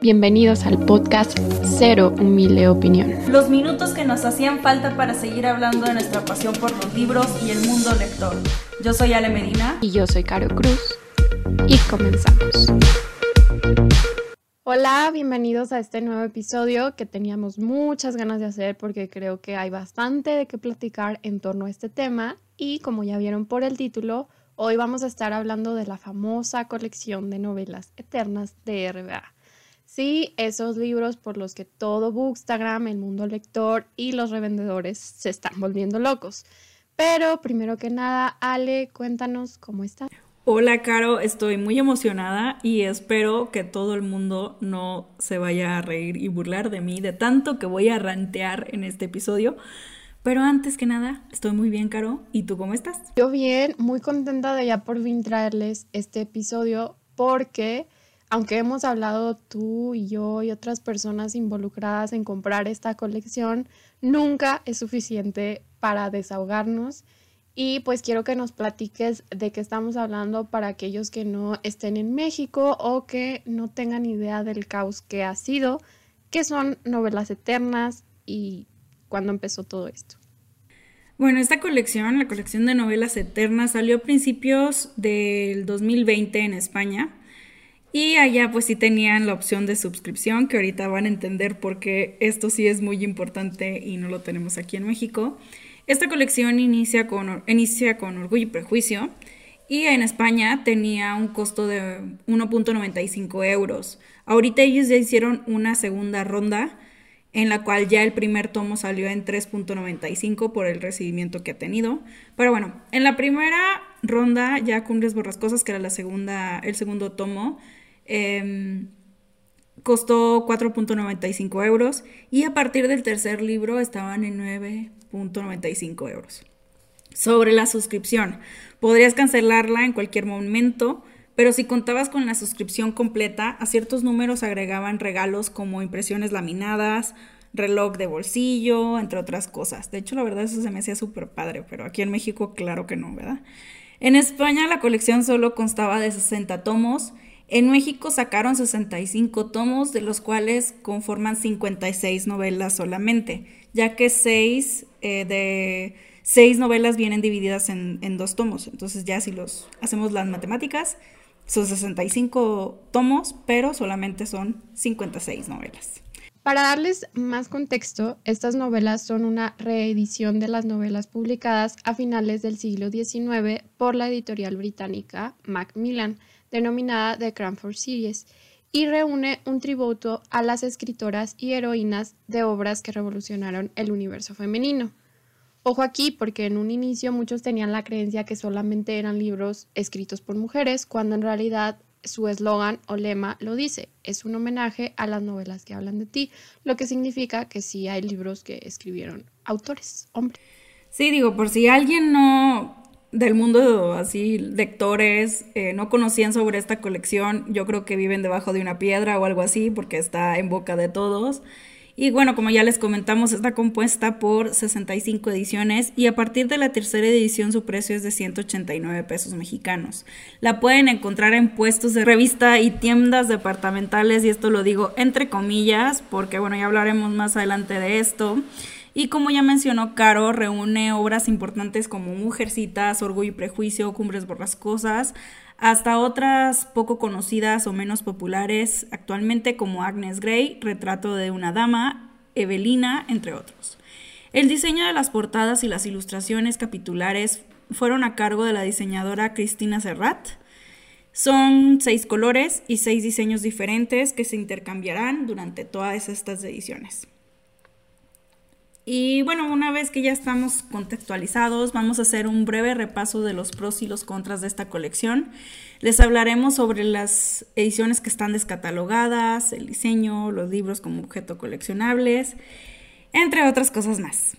Bienvenidos al podcast Cero Humilde Opinión. Los minutos que nos hacían falta para seguir hablando de nuestra pasión por los libros y el mundo lector. Yo soy Ale Medina. Y yo soy Caro Cruz. Y comenzamos. Hola, bienvenidos a este nuevo episodio que teníamos muchas ganas de hacer porque creo que hay bastante de qué platicar en torno a este tema y como ya vieron por el título, hoy vamos a estar hablando de la famosa colección de novelas eternas de RBA. Sí, esos libros por los que todo Bookstagram, el mundo lector y los revendedores se están volviendo locos. Pero primero que nada, Ale, cuéntanos cómo estás. Hola, Caro, estoy muy emocionada y espero que todo el mundo no se vaya a reír y burlar de mí de tanto que voy a rantear en este episodio. Pero antes que nada, estoy muy bien, Caro. ¿Y tú cómo estás? Yo bien, muy contenta de ya por fin traerles este episodio porque aunque hemos hablado tú y yo y otras personas involucradas en comprar esta colección, nunca es suficiente para desahogarnos y pues quiero que nos platiques de qué estamos hablando para aquellos que no estén en México o que no tengan idea del caos que ha sido, qué son novelas eternas y cuándo empezó todo esto. Bueno, esta colección, la colección de novelas eternas, salió a principios del 2020 en España. Y allá pues sí tenían la opción de suscripción, que ahorita van a entender por qué esto sí es muy importante y no lo tenemos aquí en México. Esta colección inicia con, inicia con Orgullo y Prejuicio y en España tenía un costo de 1.95 euros. Ahorita ellos ya hicieron una segunda ronda en la cual ya el primer tomo salió en 3.95 por el recibimiento que ha tenido. Pero bueno, en la primera ronda ya Cumbres Borrascosas, que era la segunda, el segundo tomo, em, costó 4.95 euros y a partir del tercer libro estaban en 9 95 euros. Sobre la suscripción, podrías cancelarla en cualquier momento, pero si contabas con la suscripción completa, a ciertos números agregaban regalos como impresiones laminadas, reloj de bolsillo, entre otras cosas. De hecho, la verdad eso se me hacía súper padre, pero aquí en México claro que no, ¿verdad? En España la colección solo constaba de 60 tomos. En México sacaron 65 tomos, de los cuales conforman 56 novelas solamente, ya que 6 eh, de seis novelas vienen divididas en, en, dos tomos. Entonces ya si los hacemos las matemáticas, son 65 tomos, pero solamente son 56 novelas. Para darles más contexto, estas novelas son una reedición de las novelas publicadas a finales del siglo XIX por la editorial británica Macmillan, denominada The Cranford Series, y reúne un tributo a las escritoras y heroínas de obras que revolucionaron el universo femenino. Ojo aquí porque en un inicio muchos tenían la creencia que solamente eran libros escritos por mujeres, cuando en realidad su eslogan o lema lo dice, es un homenaje a las novelas que hablan de ti, lo que significa que sí hay libros que escribieron autores, hombres. Sí, digo, por si alguien no del mundo así, lectores, eh, no conocían sobre esta colección, yo creo que viven debajo de una piedra o algo así, porque está en boca de todos. Y bueno, como ya les comentamos, está compuesta por 65 ediciones y a partir de la tercera edición su precio es de 189 pesos mexicanos. La pueden encontrar en puestos de revista y tiendas departamentales y esto lo digo entre comillas porque bueno, ya hablaremos más adelante de esto. Y como ya mencionó Caro, reúne obras importantes como Mujercitas, Orgullo y Prejuicio, Cumbres Borrascosas, hasta otras poco conocidas o menos populares actualmente como Agnes Grey, Retrato de una Dama, Evelina, entre otros. El diseño de las portadas y las ilustraciones capitulares fueron a cargo de la diseñadora Cristina Serrat. Son seis colores y seis diseños diferentes que se intercambiarán durante todas estas ediciones. Y bueno, una vez que ya estamos contextualizados, vamos a hacer un breve repaso de los pros y los contras de esta colección. Les hablaremos sobre las ediciones que están descatalogadas, el diseño, los libros como objeto coleccionables, entre otras cosas más.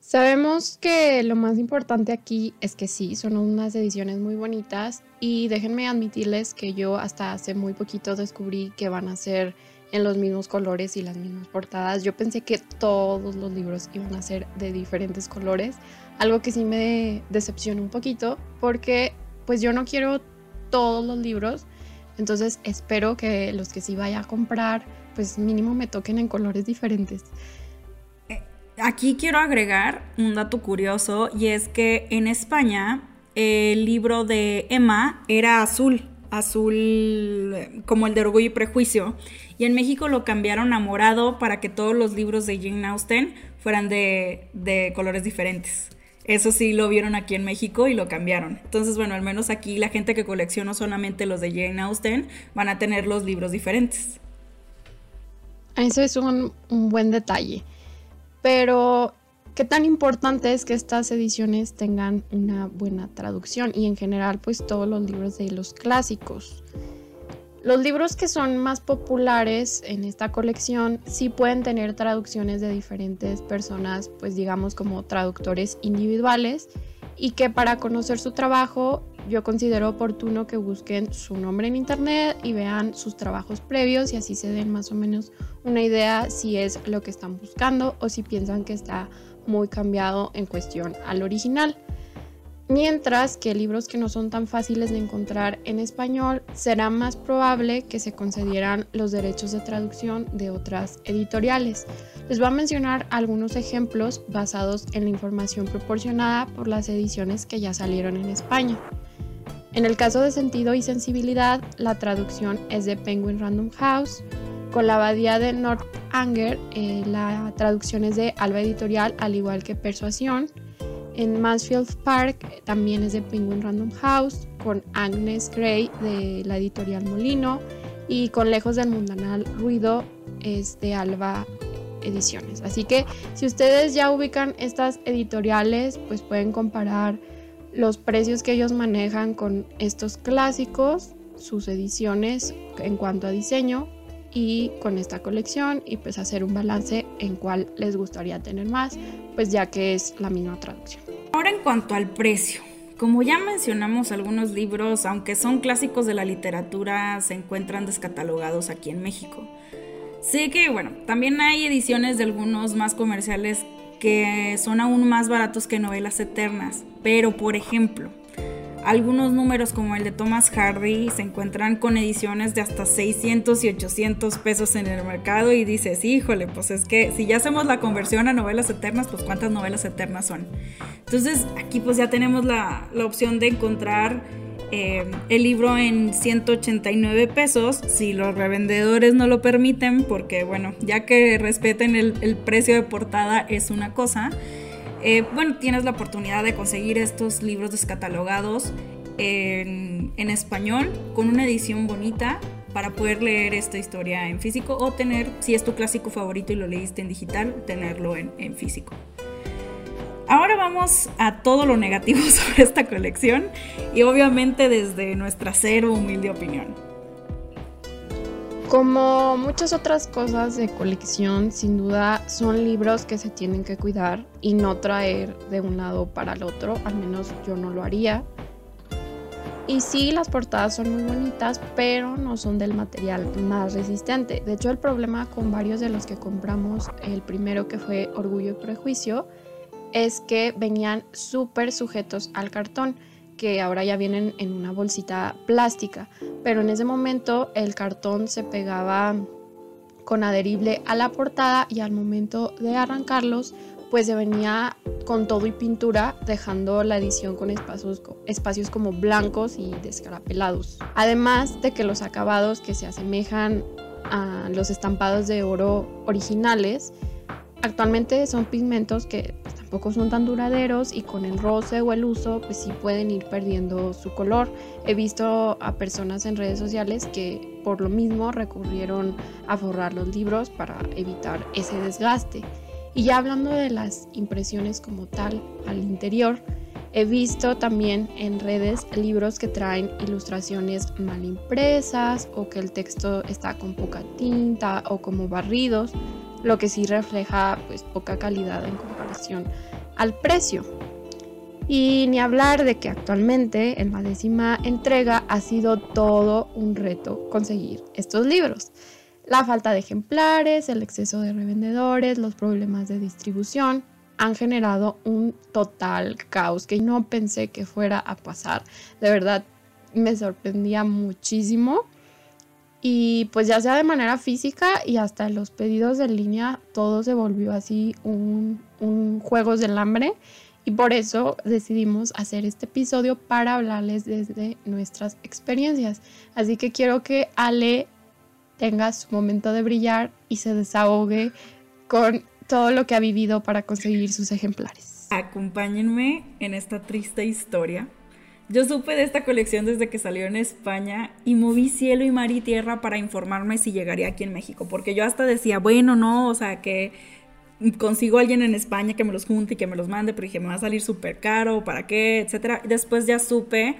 Sabemos que lo más importante aquí es que sí, son unas ediciones muy bonitas y déjenme admitirles que yo hasta hace muy poquito descubrí que van a ser en los mismos colores y las mismas portadas. Yo pensé que todos los libros iban a ser de diferentes colores, algo que sí me decepcionó un poquito porque pues yo no quiero todos los libros, Entonces espero que los que sí vaya a comprar, pues mínimo me toquen en colores diferentes. Eh, aquí quiero agregar un dato curioso y es que en España el libro de Emma era azul, azul como el de Orgullo y Prejuicio, y en México lo cambiaron a morado para que todos los libros de Jane Austen fueran de, de colores diferentes. Eso sí lo vieron aquí en México y lo cambiaron. Entonces, bueno, al menos aquí la gente que colecciona solamente los de Jane Austen van a tener los libros diferentes. Eso es un, un buen detalle. Pero, ¿qué tan importante es que estas ediciones tengan una buena traducción? Y en general, pues todos los libros de los clásicos. Los libros que son más populares en esta colección sí pueden tener traducciones de diferentes personas, pues digamos como traductores individuales, y que para conocer su trabajo yo considero oportuno que busquen su nombre en internet y vean sus trabajos previos y así se den más o menos una idea si es lo que están buscando o si piensan que está muy cambiado en cuestión al original. Mientras que libros que no son tan fáciles de encontrar en español, será más probable que se concedieran los derechos de traducción de otras editoriales. Les voy a mencionar algunos ejemplos basados en la información proporcionada por las ediciones que ya salieron en España. En el caso de Sentido y Sensibilidad, la traducción es de Penguin Random House. Con la abadía de Northanger, eh, la traducción es de Alba Editorial, al igual que Persuasión. En Mansfield Park también es de Penguin Random House, con Agnes Gray de la editorial Molino y con Lejos del Mundanal Ruido es de Alba Ediciones. Así que si ustedes ya ubican estas editoriales, pues pueden comparar los precios que ellos manejan con estos clásicos, sus ediciones en cuanto a diseño y con esta colección y pues hacer un balance en cuál les gustaría tener más, pues ya que es la misma traducción. Ahora en cuanto al precio, como ya mencionamos algunos libros, aunque son clásicos de la literatura, se encuentran descatalogados aquí en México. Sé que, bueno, también hay ediciones de algunos más comerciales que son aún más baratos que novelas eternas, pero por ejemplo, algunos números como el de Thomas Hardy se encuentran con ediciones de hasta 600 y 800 pesos en el mercado y dices, híjole, pues es que si ya hacemos la conversión a novelas eternas, pues cuántas novelas eternas son. Entonces aquí pues ya tenemos la, opción de encontrar eh, el libro en 189 pesos, si los revendedores no lo permiten, porque bueno, ya que respeten el, el precio de portada es una cosa. Eh, bueno, tienes la oportunidad de conseguir estos libros descatalogados en, en, español con una edición bonita para poder leer esta historia en físico o tener, si es tu clásico favorito y lo leíste en digital, tenerlo en, en físico. Ahora vamos a todo lo negativo sobre esta colección y obviamente desde nuestra cero humilde opinión. Como muchas otras cosas de colección, sin duda son libros que se tienen que cuidar y no traer de un lado para el otro, al menos yo no lo haría. Y sí, las portadas son muy bonitas, pero no son del material más resistente. De hecho, el problema con varios de los que compramos, el primero que fue Orgullo y Prejuicio, es que venían súper sujetos al cartón que ahora ya vienen en una bolsita plástica, pero en ese momento el cartón se pegaba con adherible a la portada y al momento de arrancarlos pues se venía con todo y pintura dejando la edición con espacios, espacios como blancos y descarapelados. Además de que los acabados que se asemejan a los estampados de oro originales actualmente son pigmentos que tampoco son tan duraderos y con el roce o el uso pues sí pueden ir perdiendo su color. He visto a personas en redes sociales que por lo mismo recurrieron a forrar los libros para evitar ese desgaste. Y ya hablando de las impresiones como tal al interior, he visto también en redes libros que traen ilustraciones mal impresas o que el texto está con poca tinta o como barridos lo que sí refleja pues poca calidad en comparación al precio. Y ni hablar de que actualmente en la décima entrega ha sido todo un reto conseguir estos libros. La falta de ejemplares, el exceso de revendedores, los problemas de distribución han generado un total caos que no pensé que fuera a pasar. De verdad me sorprendía muchísimo y pues ya sea de manera física y hasta los pedidos de línea, todo se volvió así un, un juegos del hambre. Y por eso decidimos hacer este episodio para hablarles desde nuestras experiencias. Así que quiero que Ale tenga su momento de brillar y se desahogue con todo lo que ha vivido para conseguir sus ejemplares. Acompáñenme en esta triste historia yo supe de esta colección desde que salió en España y moví cielo y mar y tierra para informarme si llegaría aquí en México, porque yo hasta decía, bueno, no, o sea, que consigo a alguien en España que me los junte y que me los mande, pero dije, me va a salir súper caro, ¿para qué? Etcétera. Después ya supe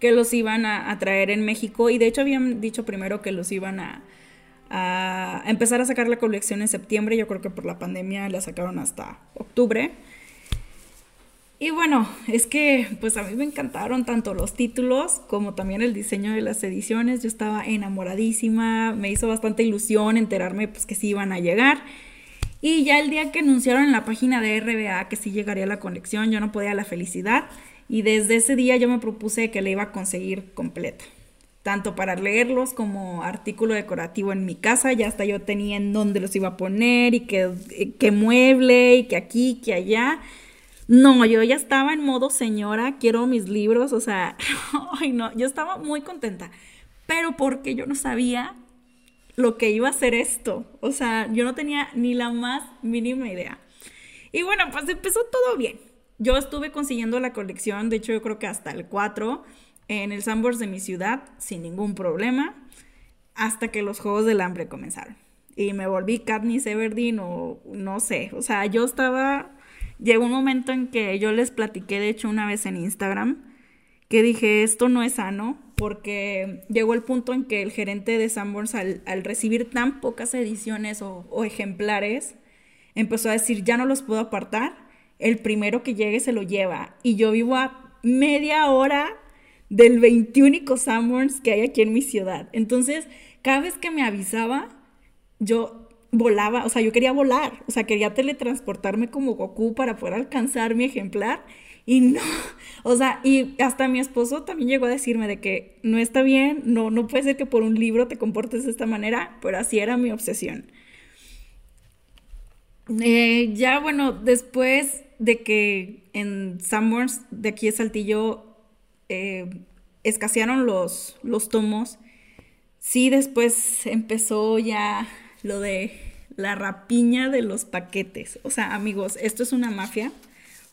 que los iban a, traer en México y de hecho habían dicho primero que los iban a, a empezar a sacar la colección en septiembre, yo creo que por la pandemia la sacaron hasta octubre. Y bueno, es que pues a mí me encantaron tanto los títulos como también el diseño de las ediciones. Yo estaba enamoradísima, me hizo bastante ilusión enterarme pues que sí iban a llegar. Y ya el día que anunciaron en la página de RBA que sí llegaría la conexión, yo no podía la felicidad. Y desde ese día yo me propuse que la iba a conseguir completa. Tanto para leerlos como artículo decorativo en mi casa, ya hasta yo tenía en dónde los iba a poner y que, que mueble y que aquí, que allá. No, yo ya estaba en modo señora, quiero mis libros, o sea, ay no, yo estaba muy contenta, pero porque yo no sabía lo que iba a ser esto, o sea, yo no tenía ni la más mínima idea. Y bueno, pues empezó todo bien. Yo estuve consiguiendo la colección, de hecho yo creo que hasta el 4 en el Sambors de mi ciudad sin ningún problema, hasta que los Juegos del Hambre comenzaron. Y me volví Katniss Everdeen o no sé, o sea, yo estaba llegó un momento en que yo les platiqué, de hecho, una vez en Instagram, que dije, esto no es sano, porque llegó el punto en que el gerente de Sanborns, al, al recibir tan pocas ediciones o, o, ejemplares, empezó a decir, ya no los puedo apartar, el primero que llegue se lo lleva. Y yo vivo a media hora del 21 Sanborns que hay aquí en mi ciudad. Entonces, cada vez que me avisaba, yo volaba, o sea, yo quería volar, o sea, quería teletransportarme como Goku para poder alcanzar mi ejemplar. Y no, o sea, y hasta mi esposo también llegó a decirme de que no está bien, no, no puede ser que por un libro te comportes de esta manera, pero así era mi obsesión. Eh, ya, bueno, después de que en Sanborns de aquí de Saltillo eh, escasearon los, los tomos, sí después empezó ya lo de la rapiña de los paquetes. O sea, amigos, esto es una mafia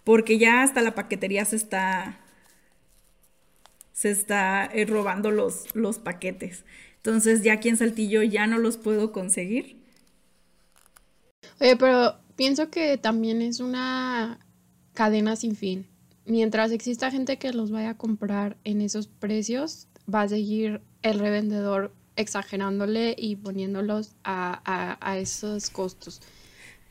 porque ya hasta la paquetería se está se está eh, robando los, los paquetes. Entonces ya aquí en Saltillo ya no los puedo conseguir. Oye, pero pienso que también es una cadena sin fin. Mientras exista gente que los vaya a comprar en esos precios, va a seguir el revendedor exagerándole y poniéndolos a, esos costos.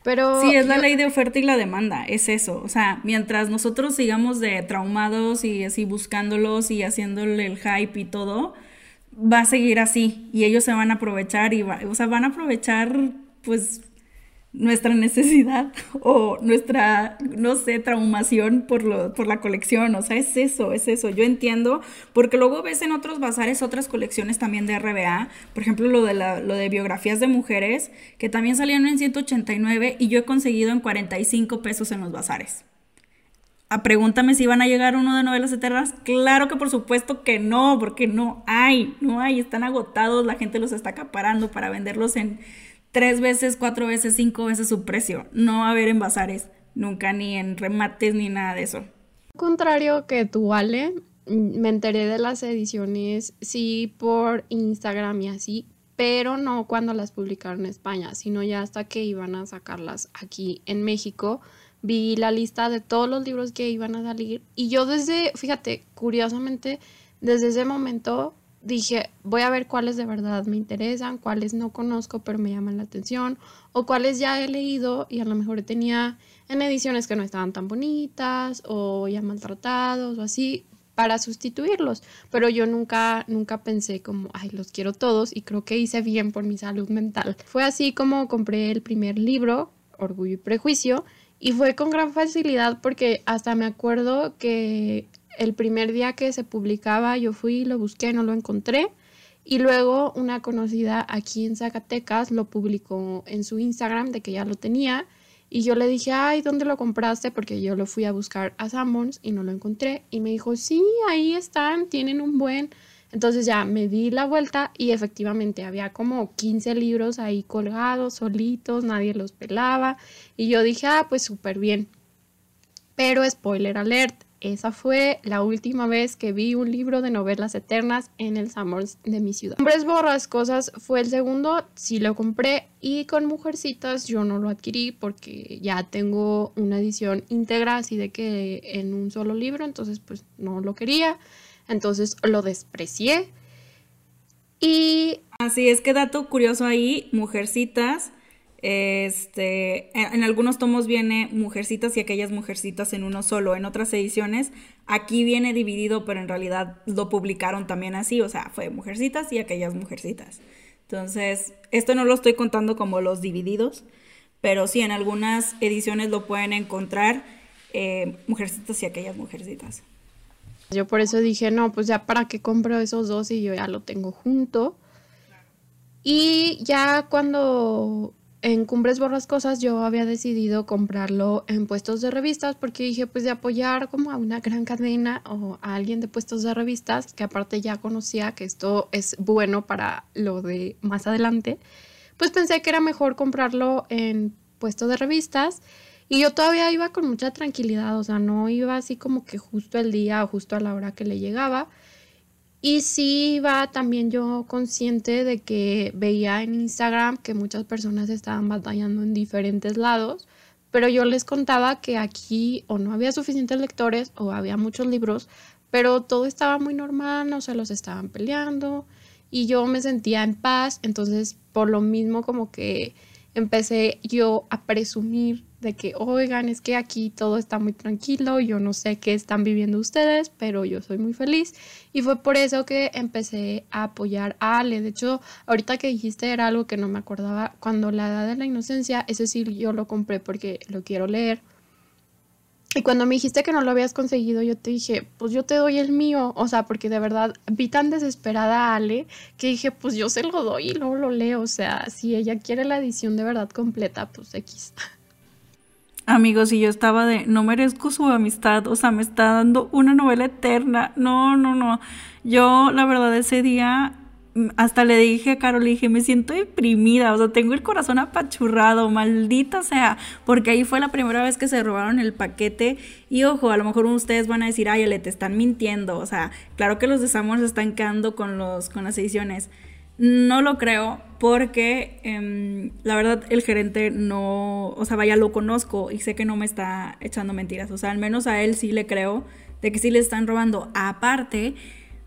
Pero sí, es la ley de oferta y la demanda, es eso. O sea, mientras nosotros sigamos de traumados y así buscándolos y haciéndole el hype y todo, va a seguir así y ellos se van a aprovechar y o sea, van a aprovechar pues nuestra necesidad o nuestra, no sé, traumación por, lo, por la colección. O sea, es eso, es eso. Yo entiendo, porque luego ves en otros bazares otras colecciones también de RBA, por ejemplo, lo de, la, lo de biografías de mujeres, que también salieron en 189 y yo he conseguido en 45 pesos en los bazares. A ah, pregúntame si van a llegar uno de novelas eternas. Claro que por supuesto que no, porque no hay, no hay, están agotados, la gente los está acaparando para venderlos en tres veces, cuatro veces, cinco veces su precio. No va a haber en bazares, nunca, ni en remates, ni nada de eso. Contrario que tú, Ale, me enteré de las ediciones, sí, por Instagram y así, pero no cuando las publicaron en España, sino ya hasta que iban a sacarlas aquí en México. Vi la lista de todos los libros que iban a salir y yo desde, fíjate, curiosamente, desde ese momento dije, voy a ver cuáles de verdad me interesan, cuáles no conozco pero me llaman la atención, o cuáles ya he leído y a lo mejor tenía en ediciones que no estaban tan bonitas o ya maltratados o así para sustituirlos, pero yo nunca nunca pensé como, ay, los quiero todos y creo que hice bien por mi salud mental. Fue así como compré el primer libro, Orgullo y Prejuicio, y fue con gran facilidad porque hasta me acuerdo que el primer día que se publicaba yo fui, lo busqué, no lo encontré Y luego una conocida aquí en Zacatecas lo publicó en su Instagram de que ya lo tenía. Y yo le dije, ay, ¿dónde lo compraste? Porque yo lo fui a buscar a Sanborns y no lo encontré. Y me dijo, sí, ahí están, tienen un buen. Entonces ya me di la vuelta y efectivamente había como 15 libros ahí colgados, solitos, nadie los pelaba. Y yo dije, ah, pues súper bien. Pero spoiler alert, esa fue la última vez que vi un libro de novelas eternas en el Summers de mi ciudad. Hombres Borrascosas fue el segundo, sí lo compré y con Mujercitas yo no lo adquirí porque ya tengo una edición íntegra así de que en un solo libro, entonces pues no lo quería, entonces lo desprecié. Y... Así es que dato curioso ahí, Mujercitas este, en, algunos tomos viene Mujercitas y aquellas Mujercitas en uno solo. En otras ediciones, aquí viene dividido, pero en realidad lo publicaron también así. O sea, fue Mujercitas y aquellas Mujercitas. Entonces, esto no lo estoy contando como los divididos, pero sí, en algunas ediciones lo pueden encontrar eh, Mujercitas y aquellas Mujercitas. Yo por eso dije, no, pues ya para qué compro esos dos y yo ya lo tengo junto. Y ya cuando en Cumbres Borrascosas yo había decidido comprarlo en puestos de revistas porque dije pues de apoyar como a una gran cadena o a alguien de puestos de revistas que aparte ya conocía que esto es bueno para lo de más adelante, pues pensé que era mejor comprarlo en puestos de revistas y yo todavía iba con mucha tranquilidad, o sea, no iba así como que justo el día o justo a la hora que le llegaba y sí iba también yo consciente de que veía en Instagram que muchas personas estaban batallando en diferentes lados, pero yo les contaba que aquí o no había suficientes lectores o había muchos libros, pero todo estaba muy normal, no se los estaban peleando y yo me sentía en paz, entonces por lo mismo como que empecé yo a presumir de que, oigan, es que aquí todo está muy tranquilo, yo no sé qué están viviendo ustedes, pero yo soy muy feliz. Y fue por eso que empecé a apoyar a Ale. De hecho, ahorita que dijiste era algo que no me acordaba, cuando la edad de la inocencia, ese sí yo lo compré porque lo quiero leer. Y cuando me dijiste que no lo habías conseguido, yo te dije, pues yo te doy el mío. O sea, porque de verdad vi tan desesperada a Ale que dije, pues yo se lo doy y luego lo leo. O sea, si ella quiere la edición de verdad completa, pues X. Amigos, y yo estaba de, no merezco su amistad, o sea, me está dando una novela eterna. No, no, no. Yo, la verdad, ese día mm, hasta le dije a Carol, le dije, me siento deprimida, o sea, tengo el corazón apachurrado, maldita sea, porque ahí fue la primera vez que se robaron el paquete y ojo, a lo mejor ustedes van a decir, ay, le te están mintiendo, o sea, claro que los de se están quedando con, los, con las ediciones. No lo creo porque em, la verdad el gerente no, o sea, vaya, lo conozco y sé que no me está echando mentiras. O sea, al menos a él sí le creo de que sí le están robando. Aparte,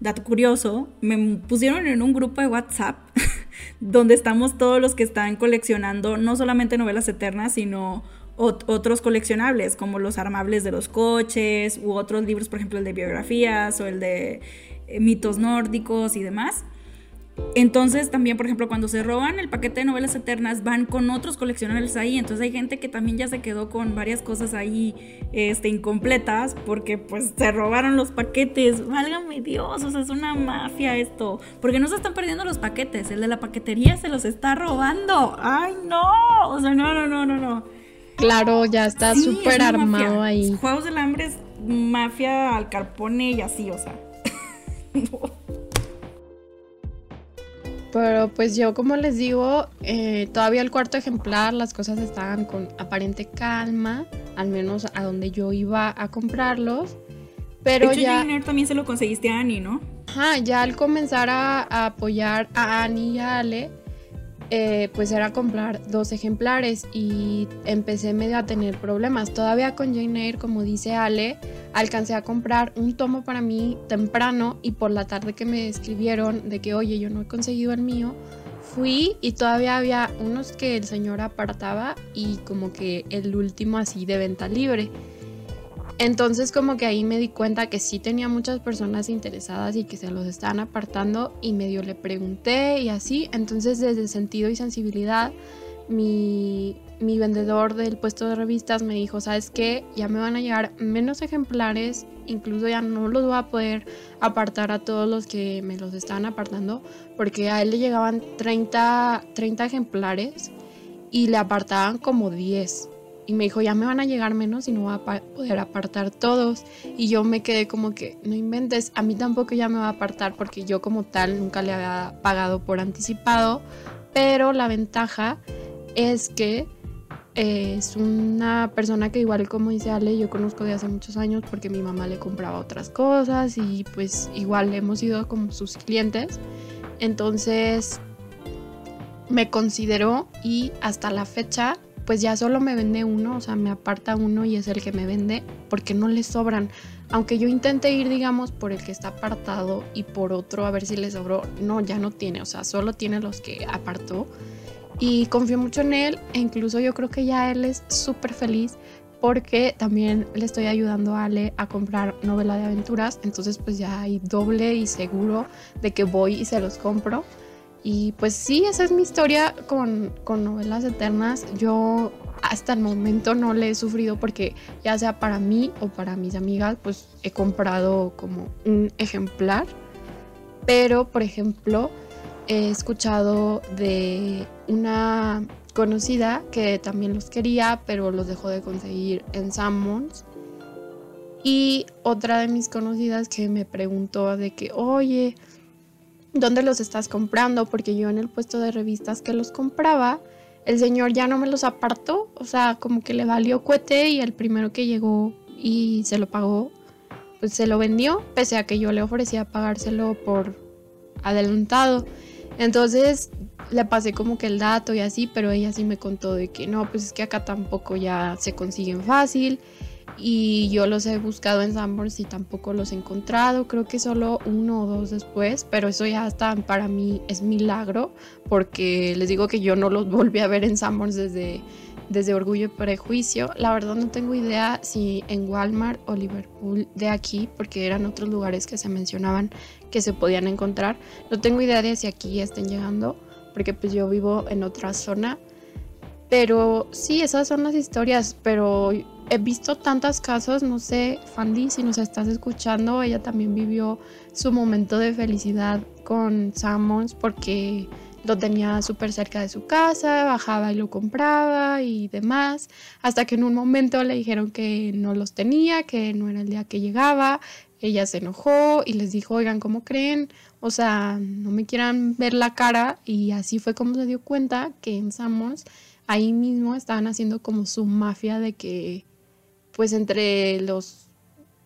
dato curioso, me pusieron en un grupo de WhatsApp donde estamos todos los que están coleccionando no solamente novelas eternas, sino otros coleccionables como los armables de los coches u otros libros, por ejemplo el de biografías o el de eh, mitos nórdicos y demás. Entonces también, por ejemplo, cuando se roban el paquete de novelas eternas, van con otros coleccionables ahí. Entonces hay gente que también ya se quedó con varias cosas ahí este, incompletas porque pues se robaron los paquetes. Válgame Dios, o sea, es una mafia esto. Porque no se están perdiendo los paquetes, el de la paquetería se los está robando. ¡Ay, no! O sea, no, no, no, no, no. Claro, ya está súper armado ahí. Juegos del hambre es mafia al carpone y así, o sea. Pero pues yo como les digo, eh, todavía el cuarto ejemplar las cosas estaban con aparente calma, al menos a donde yo iba a comprarlos. Pero ya... también se lo conseguiste a Annie, ¿no? Ajá, ya al comenzar a, a apoyar a Annie y a Ale, eh, pues era comprar dos ejemplares y empecé medio a tener problemas. Todavía con Jane Eyre, como dice Ale, alcancé a comprar un tomo para mí temprano y por la tarde que me escribieron de que, oye, yo no he conseguido el mío, fui y todavía había unos que el señor apartaba y como que el último así de venta libre. Entonces como que ahí me di cuenta que sí tenía muchas personas interesadas y que se los estaban apartando y medio le pregunté y así. Entonces desde sentido y sensibilidad mi, mi vendedor del puesto de revistas me dijo, ¿sabes qué? Ya me van a llegar menos ejemplares incluso ya no los voy a poder apartar a todos los que me los estaban apartando, porque a él le llegaban 30, 30 ejemplares y le apartaban como 10. Y me dijo, ya me van a llegar menos y no voy a poder apartar todos. Y yo me quedé como que, no inventes, a mí tampoco ya me va a apartar porque yo como tal nunca le había pagado por anticipado. Pero la ventaja es que es una persona que igual como dice Ale, yo conozco de hace muchos años porque mi mamá le compraba otras cosas y pues igual hemos sido como sus clientes. Entonces me consideró y hasta la fecha pues ya solo me vende uno, o sea, me aparta uno y es el que me vende porque no le sobran. Aunque yo intenté ir, digamos, por el que está apartado y por otro a ver si le sobró, no, ya no tiene, o sea, solo tiene los que apartó. Y confío mucho en él e incluso yo creo que ya él es súper feliz porque también le estoy ayudando a Ale a comprar novela de aventuras, entonces pues ya hay doble y seguro de que voy y se los compro. Y pues sí, esa es mi historia con, novelas eternas. Yo hasta el momento no le he sufrido porque ya sea para mí o para mis amigas, pues he comprado como un ejemplar. Pero, por ejemplo, he escuchado de una conocida que también los quería, pero los dejó de conseguir en Sammons. Y otra de mis conocidas que me preguntó de que, oye, dónde los estás comprando, porque yo en el puesto de revistas que los compraba, el señor ya no me los apartó, o sea, como que le valió cuete y el primero que llegó y se lo pagó, pues se lo vendió, pese a que yo le ofrecía pagárselo por adelantado. Entonces le pasé como que el dato y así, pero ella sí me contó de que no, pues es que acá tampoco ya se consiguen fácil y yo los he buscado en Sanborns y tampoco los he encontrado, creo que solo uno o dos después, pero eso ya está para mí es milagro porque les digo que yo no los volví a ver en Sanborns desde, desde Orgullo y Prejuicio. La verdad no tengo idea si en Walmart o Liverpool de aquí, porque eran otros lugares que se mencionaban que se podían encontrar. No tengo idea de si aquí estén llegando, porque pues yo vivo en otra zona. Pero sí, esas son las historias, pero he visto tantos casos, no sé, Fandy, si nos estás escuchando, ella también vivió su momento de felicidad con Sammons porque lo tenía súper cerca de su casa, bajaba y lo compraba y demás, hasta que en un momento le dijeron que no los tenía, que no era el día que llegaba, ella se enojó y les dijo, oigan, ¿cómo creen? O sea, no me quieran ver la cara y así fue como se dio cuenta que en Sammons ahí mismo estaban haciendo como su mafia de que pues entre los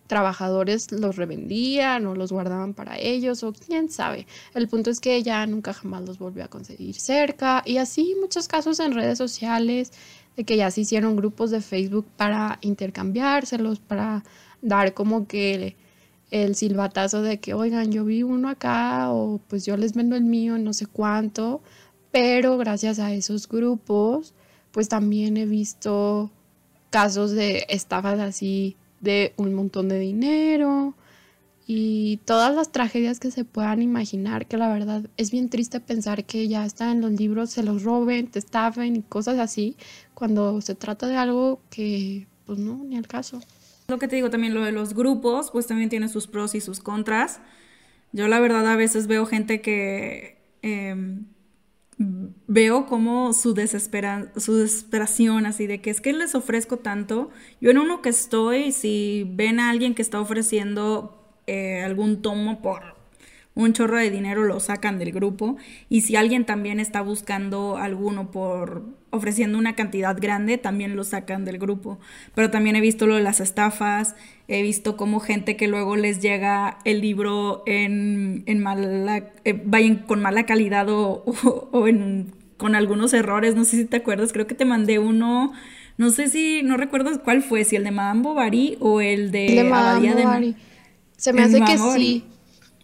trabajadores los revendían o los guardaban para ellos o quién sabe. El punto es que ella nunca jamás los volvió a conseguir cerca y así muchos casos en redes sociales de que ya se hicieron grupos de Facebook para intercambiárselos, para dar como que el silbatazo de que, oigan, yo vi uno acá o pues yo les vendo el mío, no sé cuánto, pero gracias a esos grupos, pues también he visto casos de estafas así de un montón de dinero y todas las tragedias que se puedan imaginar, que la verdad es bien triste pensar que ya está en los libros, se los roben, te estafen y cosas así, cuando se trata de algo que, pues no, ni al caso. Lo que te digo también, lo de los grupos, pues también tiene sus pros y sus contras. Yo la verdad a veces veo gente que... Em, veo como su, desespera su desesperación, así de que es que les ofrezco tanto. Yo en uno que estoy, si ven a alguien que está ofreciendo eh, algún tomo por un chorro de dinero, lo sacan del grupo. Y si alguien también está buscando alguno por ofreciendo una cantidad grande, también lo sacan del grupo. Pero también he visto lo de las estafas, he visto como gente que luego les llega el libro en, en mala, eh, vayan con mala calidad o, o, en, con algunos errores, no sé si te acuerdas, creo que te mandé uno, no sé si, no recuerdo cuál fue, si el de Madame Bovary o el de, de Madame Bovary. Se me hace que sí.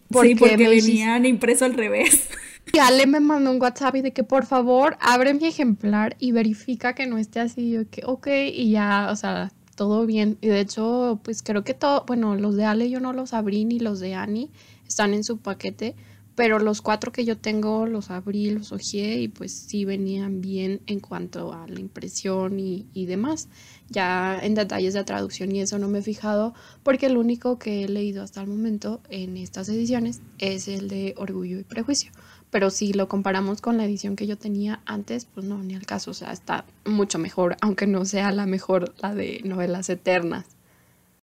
Porque sí, porque venían impreso al revés. Y Ale me mandó un WhatsApp y de que por favor abre mi ejemplar y verifica que no esté así. Yo que ok, y ya, o sea, todo bien. Y de hecho, pues creo que todo, bueno, los de Ale yo no los abrí ni los de Annie están en su paquete, pero los cuatro que yo tengo los abrí, los ojeé y pues sí venían bien en cuanto a la impresión y, y demás. Ya en detalles de traducción y eso no me he fijado porque el único que he leído hasta el momento en estas ediciones es el de Orgullo y Prejuicio. Pero si lo comparamos con la edición que yo tenía antes, pues no, ni al caso, o sea, está mucho mejor, aunque no sea la mejor la de novelas eternas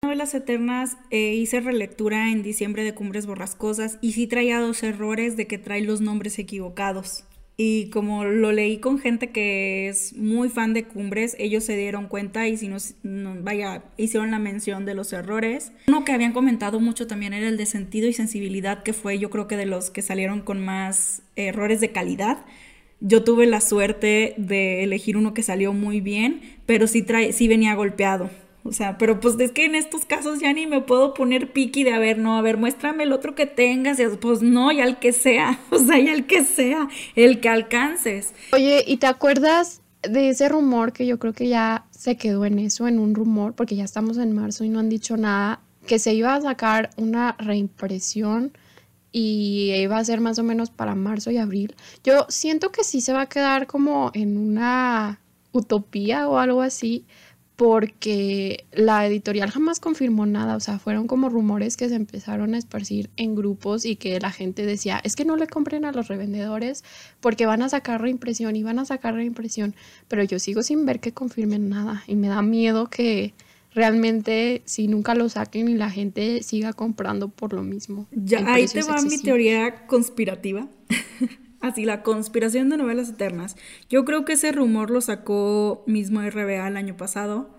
novelas eternas eh, hice relectura en diciembre de Cumbres Borrascosas y sí traía dos errores de que trae los nombres equivocados. Y como lo leí con gente que es muy fan de Cumbres, ellos se dieron cuenta y si nos, vaya, hicieron la mención de los errores. Uno que habían comentado mucho también era el de sentido y sensibilidad, que fue yo creo que de los que salieron con más errores de calidad. Yo tuve la suerte de elegir uno que salió muy bien, pero sí, trae, sí venía golpeado. O sea, pero pues es que en estos casos ya ni me puedo poner piqui de, a ver, no, a ver, muéstrame el otro que tengas. Y pues no, ya el que sea, o sea, ya el que sea, el que alcances. Oye, ¿y te acuerdas de ese rumor que yo creo que ya se quedó en eso, en un rumor, porque ya estamos en marzo y no han dicho nada, que se iba a sacar una reimpresión y iba a ser más o menos para marzo y abril. Yo siento que sí se va a quedar como en una utopía o algo así, porque la editorial jamás confirmó nada, o sea, fueron como rumores que se empezaron a esparcir en grupos y que la gente decía, es que no le compren a los revendedores porque van a sacar reimpresión y van a sacar reimpresión, pero yo sigo sin ver que confirmen nada y me da miedo que realmente si nunca lo saquen y la gente siga comprando por lo mismo. Ya, ahí te va mi teoría conspirativa. Así, la conspiración de novelas eternas. Yo creo que ese rumor lo sacó mismo RBA el año pasado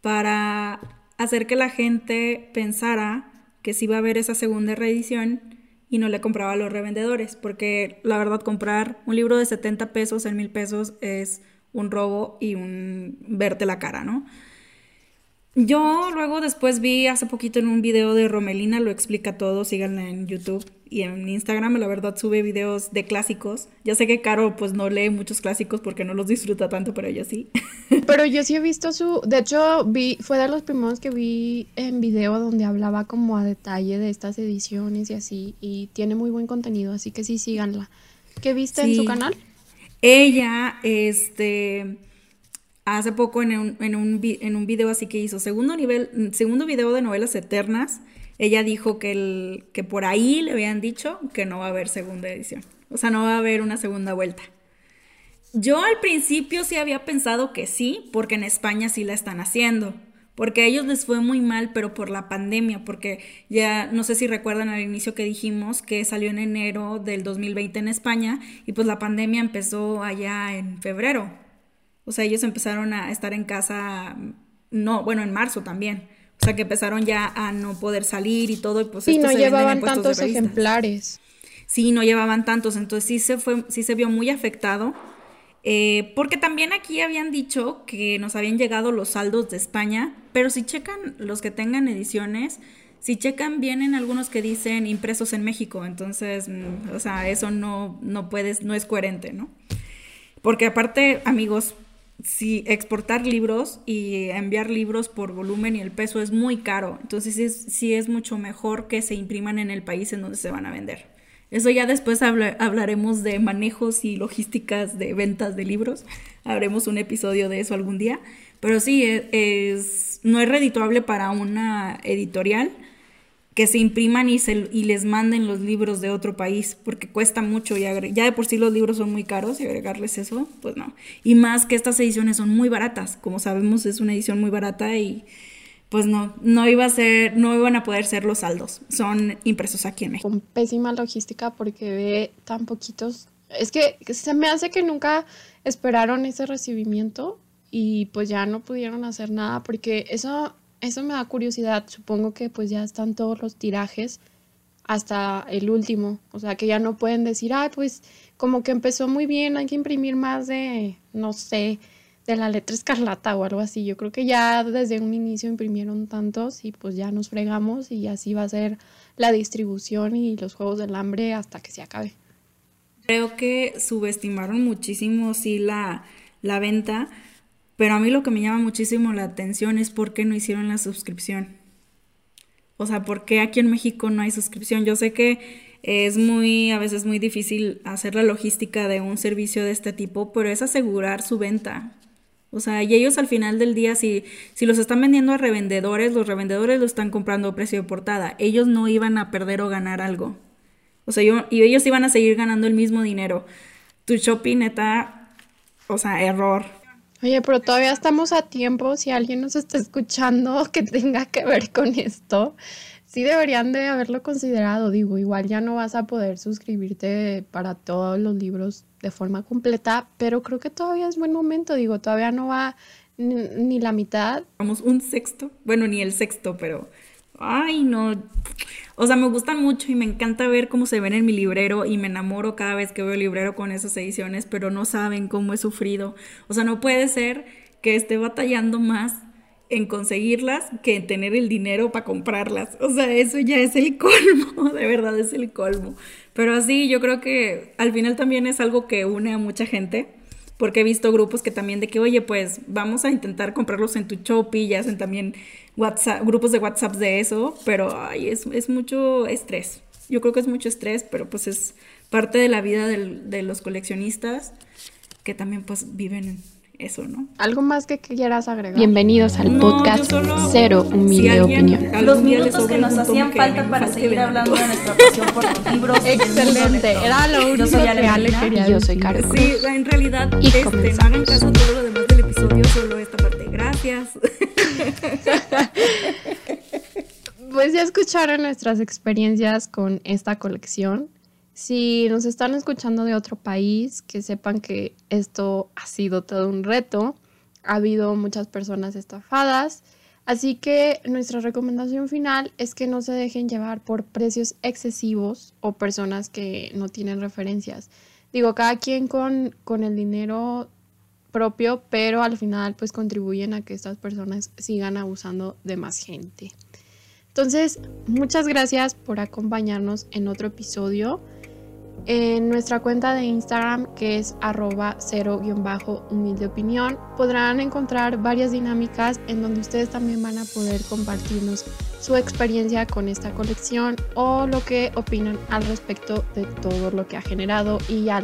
para hacer que la gente pensara que sí iba a haber esa segunda reedición y no le compraba a los revendedores, porque la verdad comprar un libro de 70 pesos en mil pesos es un robo y un verte la cara, ¿no? Yo luego después vi hace poquito en un video de Romelina, lo explica todo, síganla en YouTube y en Instagram, la verdad sube videos de clásicos. Ya sé que Caro pues no lee muchos clásicos porque no los disfruta tanto, pero ella sí. Pero yo sí he visto su, de hecho vi, fue de los primeros que vi en video donde hablaba como a detalle de estas ediciones y así, y tiene muy buen contenido, así que sí síganla. ¿Qué viste en su canal? Ella, este hace poco en un, en un, en un video así que hizo, segundo, nivel, segundo video de novelas eternas, ella dijo que, el, que por ahí le habían dicho que no va a haber segunda edición. O sea, no va a haber una segunda vuelta. Yo al principio sí había pensado que sí, porque en España sí la están haciendo. Porque a ellos les fue muy mal, pero por la pandemia, porque ya no sé si recuerdan al inicio que dijimos que salió en enero del 2020 en España y pues la pandemia empezó allá en febrero. O sea, ellos empezaron a estar en casa, no, bueno, en marzo también. O sea, que empezaron ya a no poder salir y todo. Y pues sí, no llevaban tantos ejemplares. Sí, no llevaban tantos. Entonces sí se, fue, sí se vio muy afectado. Eh, porque también aquí habían dicho que nos habían llegado los saldos de España, pero si checan los que tengan ediciones, si checan vienen algunos que dicen impresos en México, entonces, mm, o sea, eso no, no puedes, no es coherente, ¿no? Porque aparte, amigos, si exportar libros y enviar libros por volumen y el peso es muy caro. Entonces sí es, mucho mejor que se impriman en el país en donde se van a vender. Eso ya después hablaremos de manejos y logísticas de ventas de libros. Haremos un episodio de eso algún día. Pero sí, e, es, no es redituable para una editorial que se impriman y, se, y les manden los libros de otro país, porque cuesta mucho y ya de por sí los libros son muy caros y agregarles eso, pues no. Y más que estas ediciones son muy baratas, como sabemos es una edición muy barata y pues no, no iba a ser, no iban a poder ser los saldos, son impresos aquí en México. Con pésima logística porque ve tan poquitos, es que se me hace que nunca esperaron ese recibimiento y pues ya no pudieron hacer nada porque eso eso me da curiosidad. Supongo que pues ya están todos los tirajes hasta el último. O sea, que ya no pueden decir, ay, pues como que empezó muy bien, hay que imprimir más de, no sé, de la letra escarlata o algo así. Yo creo que ya desde un inicio imprimieron tantos y pues ya nos fregamos y así va a ser la distribución y los juegos del hambre hasta que se acabe. Creo que subestimaron muchísimo, sí, la, la venta pero a mí lo que me llama muchísimo la atención es por qué no hicieron la suscripción. O sea, ¿por qué aquí en México no hay suscripción? Yo sé que es muy, a veces muy difícil hacer la logística de un servicio de este tipo, pero es asegurar su venta. O sea, y ellos al final del día, si, si los están vendiendo a revendedores, los revendedores lo están comprando a precio de portada. Ellos no iban a perder o ganar algo. O sea, y ellos iban a seguir ganando el mismo dinero. Tu shopping, neta, o sea, error. Oye, pero todavía estamos a tiempo. Si alguien nos está escuchando que tenga que ver con esto, sí deberían de haberlo considerado. Digo, igual ya no vas a poder suscribirte para todos los libros de forma completa, pero creo que todavía es buen momento. Digo, todavía no va ni, la mitad. Vamos, un sexto. Bueno, ni el sexto, pero... Ay, no. O sea, me gustan mucho y me encanta ver cómo se ven en mi librero y me enamoro cada vez que veo el librero con esas ediciones, pero no saben cómo he sufrido. O sea, no puede ser que esté batallando más en conseguirlas que en tener el dinero para comprarlas. O sea, eso ya es el colmo, de verdad es el colmo. Pero así yo creo que al final también es algo que une a mucha gente, porque he visto grupos que también de que, oye, pues vamos a intentar comprarlos en tu Shopee, ya hacen también WhatsApp, grupos de WhatsApp de eso, pero ay, es, es mucho estrés. Yo creo que es mucho estrés, pero pues es parte de la vida de los coleccionistas que también pues viven en eso, ¿no? ¿Algo más que quieras agregar? Bienvenidos al podcast Cero Humilde Opinión. Los minutos que nos hacían falta para seguir hablando de nuestra pasión por los libros. Excelente, era lo único que Ale quería Yo soy Caro. Sí, en realidad, y este, no hagan caso a todo lo demás del episodio, solo esta parte. Gracias. pues ya escucharon nuestras experiencias con esta colección. Si nos están escuchando de otro país, que sepan que esto ha sido todo un reto. Ha habido muchas personas estafadas. Así que nuestra recomendación final es que no se dejen llevar por precios excesivos o personas que no tienen referencias. Digo, cada quien con, con el dinero propio, pero al final pues contribuyen a que estas personas sigan abusando de más gente. Entonces, muchas gracias por acompañarnos en otro episodio en nuestra cuenta de Instagram que es arroba cero humilde opinión podrán encontrar varias dinámicas en donde ustedes también van a poder compartirnos su experiencia con esta colección o lo que opinan al respecto de todo lo que ha generado y ya